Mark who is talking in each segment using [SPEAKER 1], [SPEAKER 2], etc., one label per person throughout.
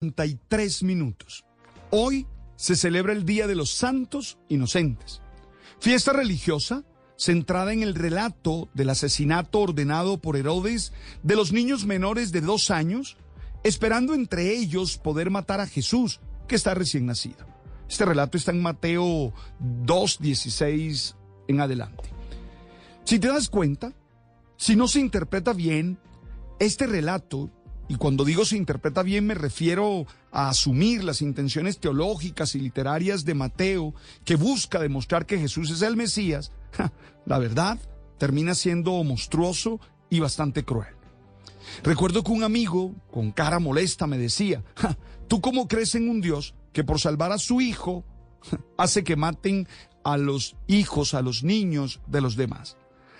[SPEAKER 1] 33 minutos. Hoy se celebra el Día de los Santos Inocentes. Fiesta religiosa centrada en el relato del asesinato ordenado por Herodes de los niños menores de dos años, esperando entre ellos poder matar a Jesús, que está recién nacido. Este relato está en Mateo 2.16 en adelante. Si te das cuenta, si no se interpreta bien, este relato y cuando digo se interpreta bien me refiero a asumir las intenciones teológicas y literarias de Mateo, que busca demostrar que Jesús es el Mesías, la verdad termina siendo monstruoso y bastante cruel. Recuerdo que un amigo con cara molesta me decía, ¿tú cómo crees en un Dios que por salvar a su hijo hace que maten a los hijos, a los niños de los demás?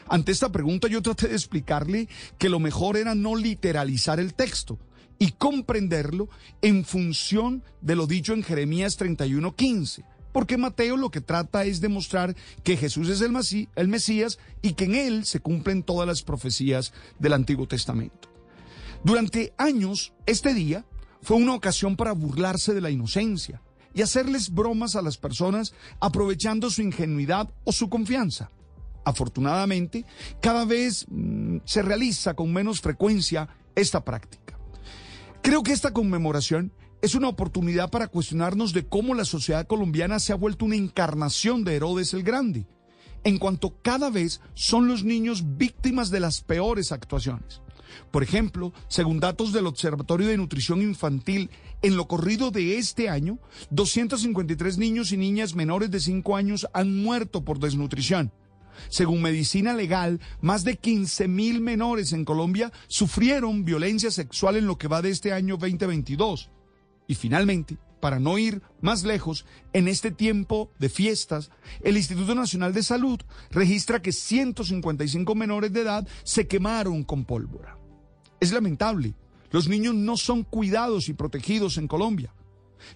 [SPEAKER 1] Ante esta pregunta yo traté de explicarle que lo mejor era no literalizar el texto y comprenderlo en función de lo dicho en Jeremías 31:15. Porque Mateo lo que trata es demostrar que Jesús es el, el Mesías y que en él se cumplen todas las profecías del Antiguo Testamento. Durante años, este día fue una ocasión para burlarse de la inocencia y hacerles bromas a las personas aprovechando su ingenuidad o su confianza afortunadamente, cada vez mm, se realiza con menos frecuencia esta práctica. Creo que esta conmemoración es una oportunidad para cuestionarnos de cómo la sociedad colombiana se ha vuelto una encarnación de Herodes el Grande, en cuanto cada vez son los niños víctimas de las peores actuaciones. Por ejemplo, según datos del Observatorio de Nutrición Infantil, en lo corrido de este año, 253 niños y niñas menores de 5 años han muerto por desnutrición. Según Medicina Legal, más de 15 mil menores en Colombia sufrieron violencia sexual en lo que va de este año 2022. Y finalmente, para no ir más lejos, en este tiempo de fiestas, el Instituto Nacional de Salud registra que 155 menores de edad se quemaron con pólvora. Es lamentable, los niños no son cuidados y protegidos en Colombia.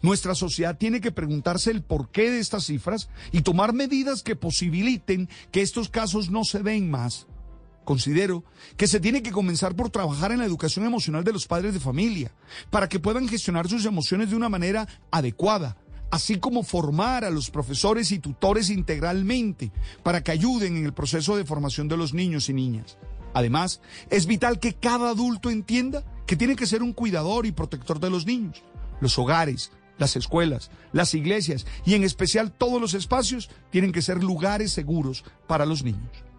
[SPEAKER 1] Nuestra sociedad tiene que preguntarse el porqué de estas cifras y tomar medidas que posibiliten que estos casos no se den más. Considero que se tiene que comenzar por trabajar en la educación emocional de los padres de familia, para que puedan gestionar sus emociones de una manera adecuada, así como formar a los profesores y tutores integralmente, para que ayuden en el proceso de formación de los niños y niñas. Además, es vital que cada adulto entienda que tiene que ser un cuidador y protector de los niños los hogares, las escuelas, las iglesias y en especial todos los espacios tienen que ser lugares seguros para los niños.